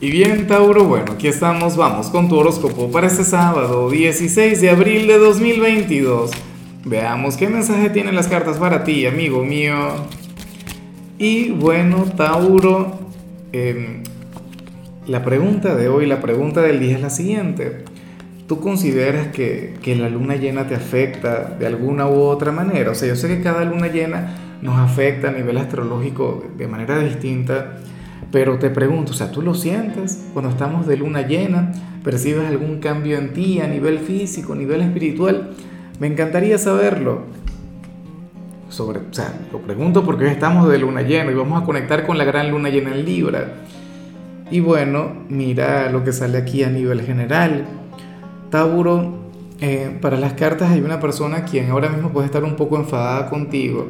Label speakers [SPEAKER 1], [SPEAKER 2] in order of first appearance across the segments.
[SPEAKER 1] Y bien, Tauro, bueno, aquí estamos, vamos con tu horóscopo para este sábado, 16 de abril de 2022. Veamos qué mensaje tienen las cartas para ti, amigo mío. Y bueno, Tauro, em, la pregunta de hoy, la pregunta del día es la siguiente. ¿Tú consideras que, que la luna llena te afecta de alguna u otra manera? O sea, yo sé que cada luna llena nos afecta a nivel astrológico de manera distinta pero te pregunto, o sea, ¿tú lo sientes cuando estamos de luna llena? ¿Percibes algún cambio en ti a nivel físico, a nivel espiritual? Me encantaría saberlo. Sobre, o sea, lo pregunto porque hoy estamos de luna llena y vamos a conectar con la gran luna llena en Libra. Y bueno, mira lo que sale aquí a nivel general. Tauro, eh, para las cartas hay una persona quien ahora mismo puede estar un poco enfadada contigo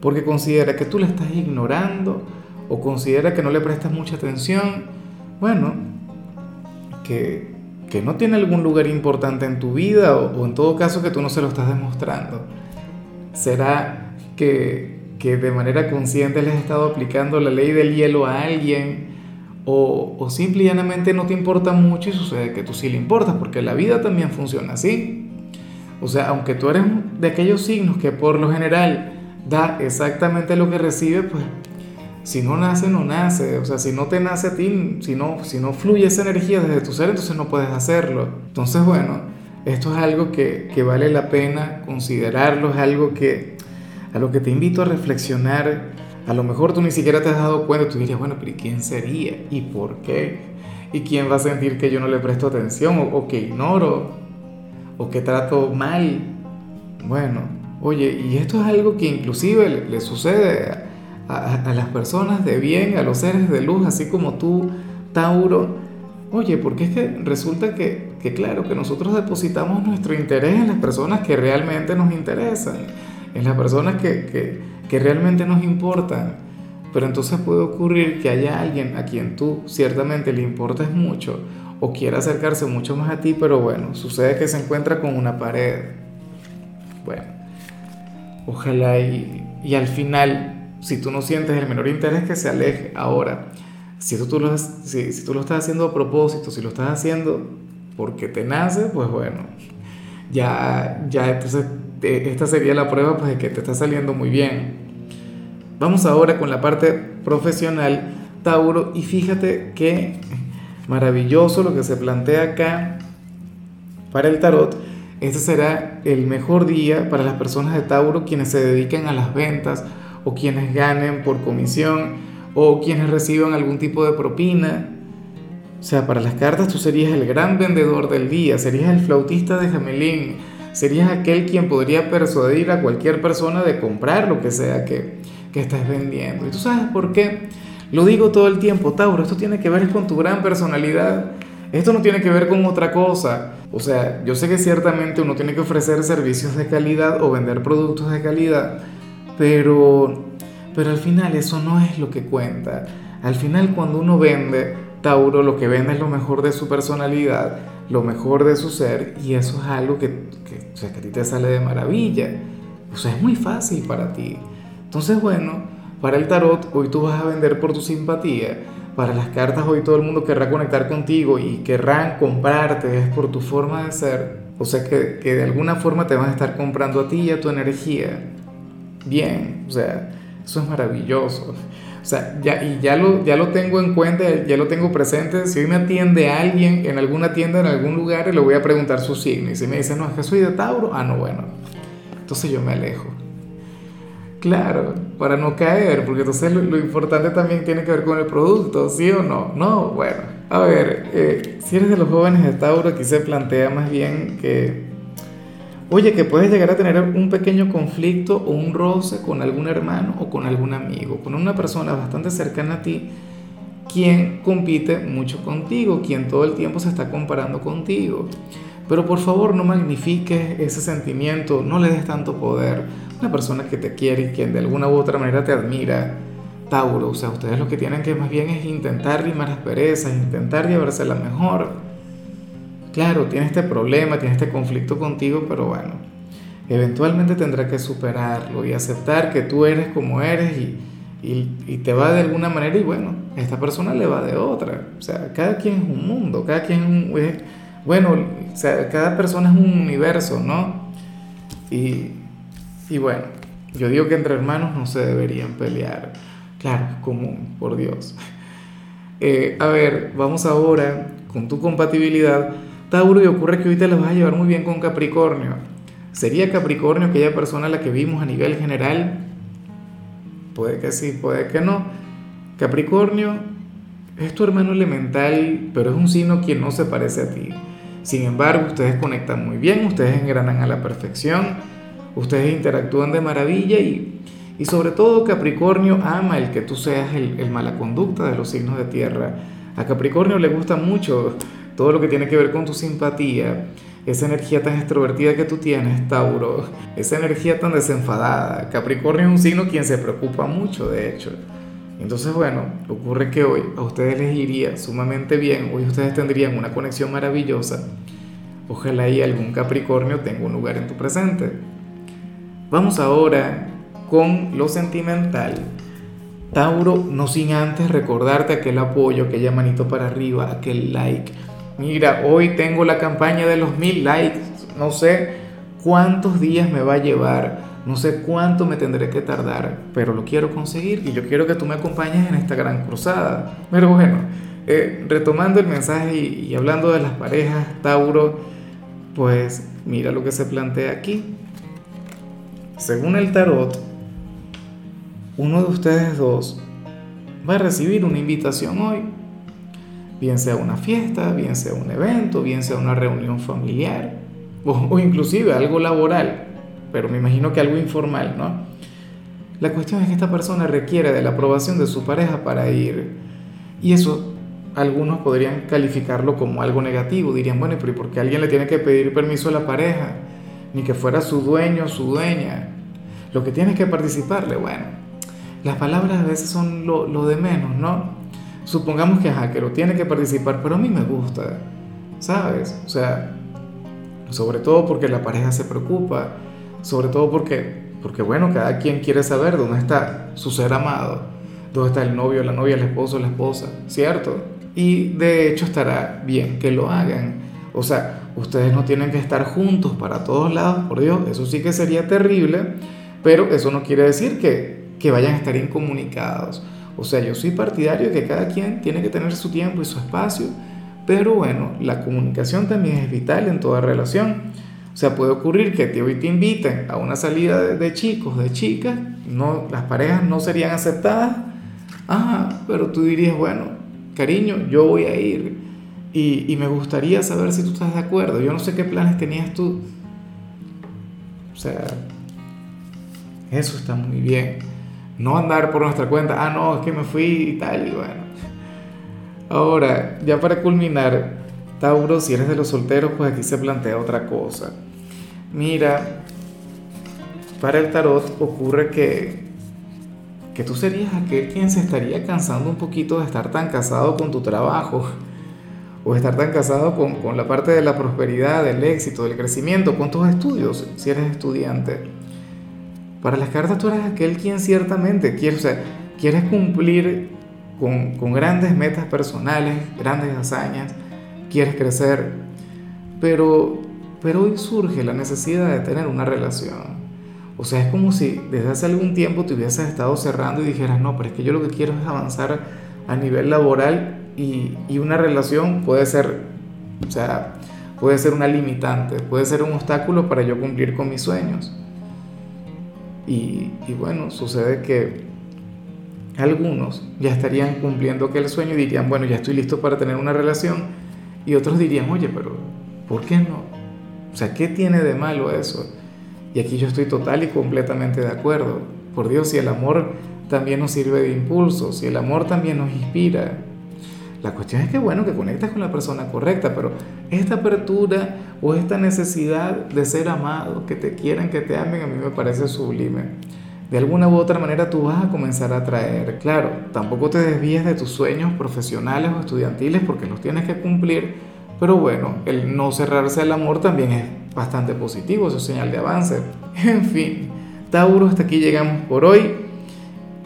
[SPEAKER 1] porque considera que tú la estás ignorando o considera que no le prestas mucha atención, bueno, que, no tiene algún lugar importante en tu vida o, en todo caso que tú no se lo estás demostrando. ¿Será que, de manera consciente le has estado aplicando la ley del hielo a alguien? O, o simple y llanamente no te importa mucho y sucede que tú sí le importas, porque la vida también funciona así. O sea, aunque tú eres de aquellos signos que por lo general da exactamente lo que recibe, pues si no nace, no nace. O sea, si no te nace a ti, si no, si no fluye esa energía desde tu ser, entonces no puedes hacerlo. Entonces, bueno, esto es algo que, que vale la pena considerarlo, es algo que a lo que te invito a reflexionar. A lo mejor tú ni siquiera te has dado cuenta, tú dirías, bueno, pero ¿y quién sería? ¿Y por qué? ¿Y quién va a sentir que yo no le presto atención o, o que ignoro o que trato mal? Bueno, oye, y esto es algo que inclusive le, le sucede a, las personas de bien, a los seres de luz, así como tú, Tauro. Oye, porque es que resulta que, que, claro, que nosotros depositamos nuestro interés en las personas que realmente nos interesan, en las personas que, que, que realmente nos importan. Pero entonces puede ocurrir que haya alguien a quien tú ciertamente le importes mucho o quiera acercarse mucho más a ti, pero bueno, sucede que se encuentra con una pared. Bueno, ojalá y, y al final si tú no sientes el menor interés, que se aleje. Ahora, si, tú lo, si, tú lo estás haciendo a propósito, si lo estás haciendo porque te nace, pues bueno, ya, ya entonces esta sería la prueba pues, de que te está saliendo muy bien. Vamos ahora con la parte profesional, Tauro, y fíjate qué maravilloso lo que se plantea acá para el tarot. Este será el mejor día para las personas de Tauro quienes se dediquen a las ventas o quienes ganen por comisión o quienes reciban algún tipo de propina. O sea, para las cartas tú serías el gran vendedor del día, serías el flautista de Jamelín, serías aquel quien podría persuadir a cualquier persona de comprar lo que sea que, que estés vendiendo. ¿Y tú sabes por qué? Lo digo todo el tiempo, Tauro, esto tiene que ver con tu gran personalidad. Esto no tiene que ver con otra cosa. O sea, yo sé que ciertamente uno tiene que ofrecer servicios de calidad o vender productos de calidad, pero, pero al final eso no es lo que cuenta. Al final cuando uno vende, Tauro lo que vende es lo mejor de su personalidad, lo mejor de su ser, y eso es algo que, que, o sea, que a ti te sale de maravilla. O sea, es muy fácil para ti. Entonces, bueno, para el tarot hoy tú vas a vender por tu simpatía. Para las cartas hoy todo el mundo querrá conectar contigo y querrán comprarte, es por tu forma de ser. O sea que, que de alguna forma te van a estar comprando a ti y a tu energía bien, o sea, eso es maravilloso. O sea, ya, y ya lo, ya lo tengo en cuenta, ya lo tengo presente. Si hoy me atiende alguien en alguna tienda, en algún lugar, le voy a preguntar su signo. Y si me dice, no, es que soy de Tauro, ah, no, bueno. Entonces yo me alejo. Claro, para no caer, porque entonces lo, importante también tiene que ver con el producto, ¿sí o no? No, bueno. A ver, eh, si eres de los jóvenes de Tauro, aquí se plantea más bien que Oye, que puedes llegar a tener un pequeño conflicto o un roce con algún hermano o con algún amigo, con una persona bastante cercana a ti, quien compite mucho contigo, quien todo el tiempo se está comparando contigo. Pero por favor no magnifiques ese sentimiento, no le des tanto poder. Una persona que te quiere y quien de alguna u otra manera te admira, Tauro, o sea, ustedes lo que tienen que más bien es intentar rimar asperezas, intentar llevarse la mejor claro, tiene este problema, tiene este conflicto contigo, pero bueno, eventualmente tendrá que superarlo y aceptar que tú eres como eres y, y, te va de alguna manera y bueno, esta persona le va de otra. O sea, cada quien es un mundo, cada quien es un... bueno, o sea, cada persona es un universo, ¿no? Y, y bueno, yo digo que entre hermanos no se deberían pelear. Claro, es común, por Dios. Eh, a ver, vamos ahora con tu compatibilidad. Tauro, y ocurre que hoy te la vas a llevar muy bien con Capricornio. ¿Sería Capricornio aquella persona a la que vimos a nivel general? Puede que sí, puede que no. Capricornio es tu hermano elemental, pero es un signo quien no se parece a ti. Sin embargo, ustedes conectan muy bien, ustedes engranan a la perfección, ustedes interactúan de maravilla y, y sobre todo Capricornio ama el que tú seas el, el mala conducta de los signos de tierra. A Capricornio le gusta mucho todo lo que tiene que ver con tu simpatía, esa energía tan extrovertida que tú tienes, Tauro, esa energía tan desenfadada. Capricornio es un signo quien se preocupa mucho, de hecho. Entonces, bueno, ocurre que hoy a ustedes les iría sumamente bien, hoy ustedes tendrían una conexión maravillosa. Ojalá y algún Capricornio tenga un lugar en tu presente. Vamos ahora con lo sentimental. Tauro, no sin antes recordarte aquel apoyo, aquella manito para arriba, aquel like. Mira, hoy tengo la campaña de los mil likes. No sé cuántos días me va a llevar no sé cuánto me tendré que tardar, pero lo quiero conseguir y yo quiero que tú me acompañes en esta gran cruzada. Pero bueno, eh, retomando el mensaje y, y hablando de las parejas, Tauro, pues mira lo que se plantea aquí. Según el tarot, uno de ustedes dos va a recibir una invitación hoy, bien sea una fiesta, bien sea un evento, bien sea una reunión familiar o, o inclusive algo laboral pero me imagino que algo informal, ¿no? La cuestión es que esta persona requiere de la aprobación de su pareja para ir. Y eso algunos podrían calificarlo como algo negativo. Dirían, bueno, pero ¿y por qué alguien le tiene que pedir permiso a la pareja? Ni que fuera su dueño o su dueña. Lo que tiene que participarle, bueno, las palabras a veces son lo, lo de menos, ¿no? Supongamos que, ajá, tiene que participar, pero a mí me gusta, ¿sabes? O sea, sobre todo porque la pareja se preocupa, sobre todo porque, porque, bueno, cada quien quiere saber dónde está su ser amado, dónde está el novio, la novia, el esposo, la esposa, ¿cierto? Y de hecho estará bien que lo hagan. O sea, ustedes no tienen que estar juntos para todos lados, por Dios, eso sí que sería terrible, pero eso no quiere decir que, que vayan a estar incomunicados. O sea, yo soy partidario de que cada quien tiene que tener su tiempo y su espacio, pero bueno, la comunicación también es vital en toda relación. O sea, puede ocurrir que te, hoy te inviten a una salida de, chicos, de chicas, no, las parejas no serían aceptadas. Ajá, pero tú dirías, bueno, cariño, yo voy a ir y, y me gustaría saber si tú estás de acuerdo. Yo no sé qué planes tenías tú. O sea, eso está muy bien. No andar por nuestra cuenta, ah, no, es que me fui y tal, y bueno. Ahora, ya para culminar, Tauro, si eres de los solteros, pues aquí se plantea otra cosa. Mira, para el tarot ocurre que, que tú serías aquel quien se estaría cansando un poquito de estar tan casado con tu trabajo o estar tan casado con, con, la parte de la prosperidad, del éxito, del crecimiento, con tus estudios, si eres estudiante. Para las cartas tú eres aquel quien ciertamente quiere, o sea, quieres cumplir con, con grandes metas personales, grandes hazañas, quieres crecer, pero pero hoy surge la necesidad de tener una relación. O sea, es como si desde hace algún tiempo te hubieses estado cerrando y dijeras, no, pero es que yo lo que quiero es avanzar a nivel laboral y, y una relación puede ser, o sea, puede ser una limitante, puede ser un obstáculo para yo cumplir con mis sueños. Y, bueno, sucede que algunos ya estarían cumpliendo aquel sueño y dirían, bueno, ya estoy listo para tener una relación. Y otros dirían, oye, pero ¿por qué no? O sea, ¿qué tiene de malo eso? Y aquí yo estoy total y completamente de acuerdo. Por Dios, si el amor también nos sirve de impulso, si el amor también nos inspira. La cuestión es que, bueno, que conectas con la persona correcta, pero esta apertura o esta necesidad de ser amado, que te quieran, que te amen, a mí me parece sublime. De alguna u otra manera tú vas a comenzar a atraer. Claro, tampoco te desvíes de tus sueños profesionales o estudiantiles porque los tienes que cumplir, pero bueno, el no cerrarse al amor también es bastante positivo, es señal de avance. En fin, Tauro, hasta aquí llegamos por hoy.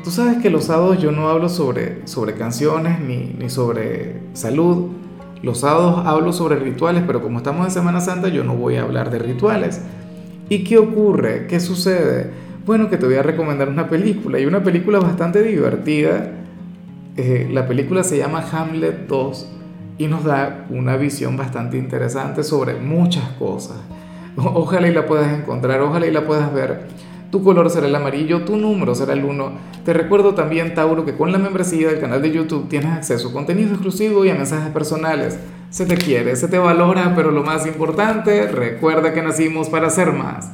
[SPEAKER 1] Tú sabes que los sábados yo no hablo sobre, sobre canciones ni, ni sobre salud. Los sábados hablo sobre rituales, pero como estamos en Semana Santa yo no voy a hablar de rituales. ¿Y qué ocurre? ¿Qué sucede? Bueno, que te voy a recomendar una película y una película bastante divertida. Eh, la película se llama Hamlet 2 y nos da una visión bastante interesante sobre muchas cosas. Ojalá y la puedas encontrar, ojalá y la puedas ver. Tu color será el amarillo, tu número será el 1. Te recuerdo también, Tauro, que con la membresía del canal de YouTube tienes acceso a contenido exclusivo y a mensajes personales. Se te quiere, se te valora, pero lo más importante, recuerda que nacimos para ser más.